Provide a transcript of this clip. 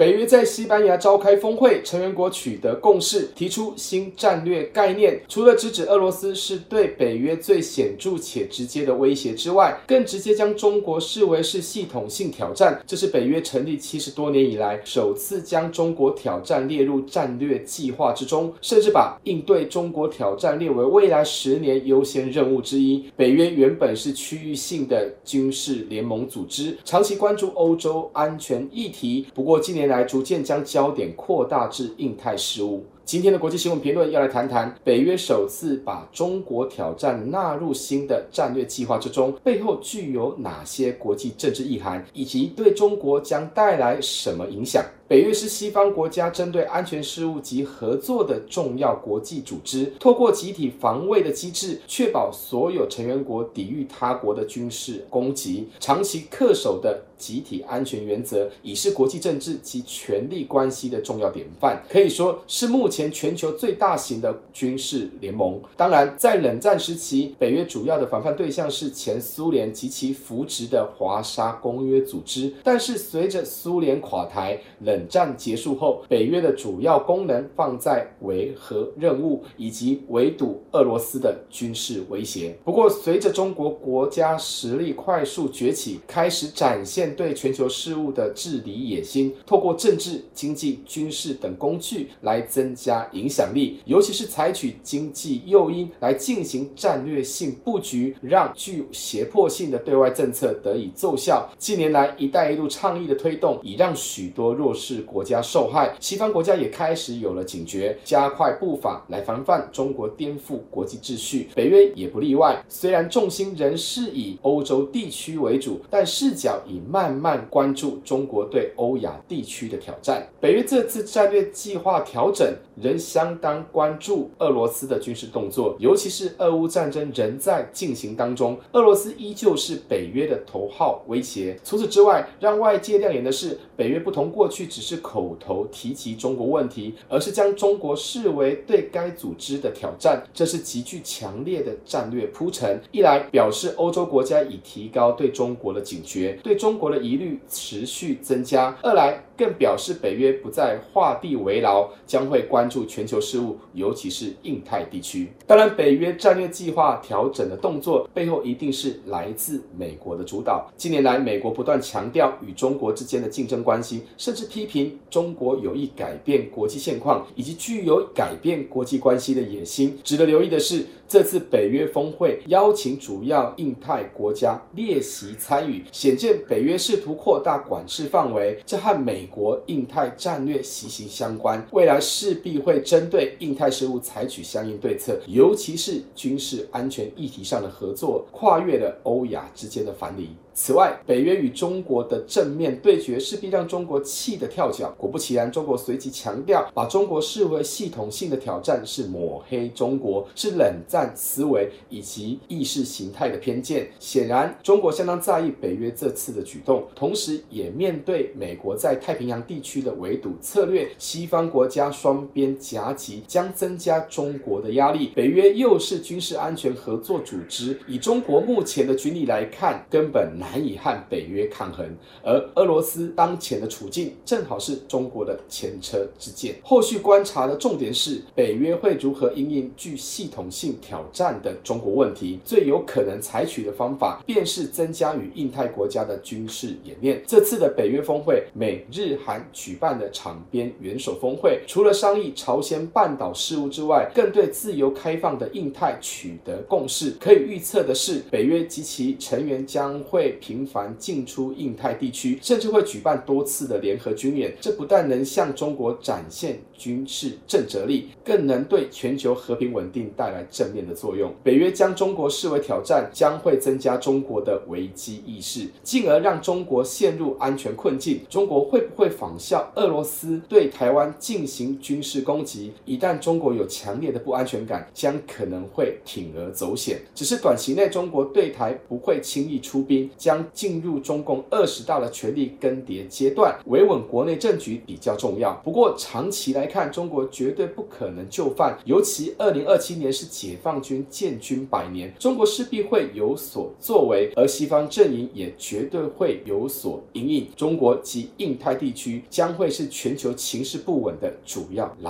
北约在西班牙召开峰会，成员国取得共识，提出新战略概念。除了直指俄罗斯是对北约最显著且直接的威胁之外，更直接将中国视为是系统性挑战。这是北约成立七十多年以来首次将中国挑战列入战略计划之中，甚至把应对中国挑战列为未来十年优先任务之一。北约原本是区域性的军事联盟组织，长期关注欧洲安全议题，不过近年来逐渐将焦点扩大至印太事务。今天的国际新闻评论要来谈谈北约首次把中国挑战纳入新的战略计划之中，背后具有哪些国际政治意涵，以及对中国将带来什么影响。北约是西方国家针对安全事务及合作的重要国际组织，透过集体防卫的机制，确保所有成员国抵御他国的军事攻击，长期恪守的集体安全原则，已是国际政治及权力关系的重要典范，可以说是目前前全球最大型的军事联盟。当然，在冷战时期，北约主要的防范对象是前苏联及其扶植的华沙公约组织，但是随着苏联垮台，冷战结束后，北约的主要功能放在维和任务以及围堵俄罗斯的军事威胁。不过，随着中国国家实力快速崛起，开始展现对全球事务的治理野心，透过政治、经济、军事等工具来增加加影响力，尤其是采取经济诱因来进行战略性布局，让具胁迫性的对外政策得以奏效。近年来，“一带一路”倡议的推动，已让许多弱势国家受害，西方国家也开始有了警觉，加快步伐来防范中国颠覆国际秩序。北约也不例外，虽然重心仍是以欧洲地区为主，但视角已慢慢关注中国对欧亚地区的挑战。北约这次战略计划调整仍相当关注俄罗斯的军事动作，尤其是俄乌战争仍在进行当中，俄罗斯依旧是北约的头号威胁。除此之外，让外界亮眼的是，北约不同过去只是口头提及中国问题，而是将中国视为对该组织的挑战，这是极具强烈的战略铺陈。一来表示欧洲国家已提高对中国的警觉，对中国的疑虑持续增加；二来更表示北约不再画地为牢，将会关注全球事务，尤其是印太地区。当然，北约战略计划调整的动作背后一定是来自美国的主导。近年来，美国不断强调与中国之间的竞争关系，甚至批评中国有意改变国际现况，以及具有改变国际关系的野心。值得留意的是，这次北约峰会邀请主要印太国家列席参与，显见北约试图扩大管制范围，这和美国印太战略息息相关。未来势必会针对印太事务采取相应对策，尤其是军事安全议题上的合作，跨越了欧亚之间的藩篱。此外，北约与中国的正面对决势必让中国气得跳脚。果不其然，中国随即强调，把中国视为系统性的挑战是抹黑中国，是冷战思维以及意识形态的偏见。显然，中国相当在意北约这次的举动，同时也面对美国在太平洋地区的围堵策略，西方国家双边边夹击将增加中国的压力。北约又是军事安全合作组织，以中国目前的军力来看，根本难。以和北约抗衡，而俄罗斯当前的处境正好是中国的前车之鉴。后续观察的重点是，北约会如何因应具系统性挑战的中国问题。最有可能采取的方法，便是增加与印太国家的军事演练。这次的北约峰会，美日韩举办的场边元首峰会，除了商议朝鲜半岛事务之外，更对自由开放的印太取得共识。可以预测的是，北约及其成员将会。频繁进出印太地区，甚至会举办多次的联合军演。这不但能向中国展现军事震慑力，更能对全球和平稳定带来正面的作用。北约将中国视为挑战，将会增加中国的危机意识，进而让中国陷入安全困境。中国会不会仿效俄罗斯对台湾进行军事攻击？一旦中国有强烈的不安全感，将可能会铤而走险。只是短期内，中国对台不会轻易出兵。将进入中共二十大的权力更迭阶段，维稳国内政局比较重要。不过长期来看，中国绝对不可能就范。尤其二零二七年是解放军建军百年，中国势必会有所作为，而西方阵营也绝对会有所因应。中国及印太地区将会是全球情势不稳的主要来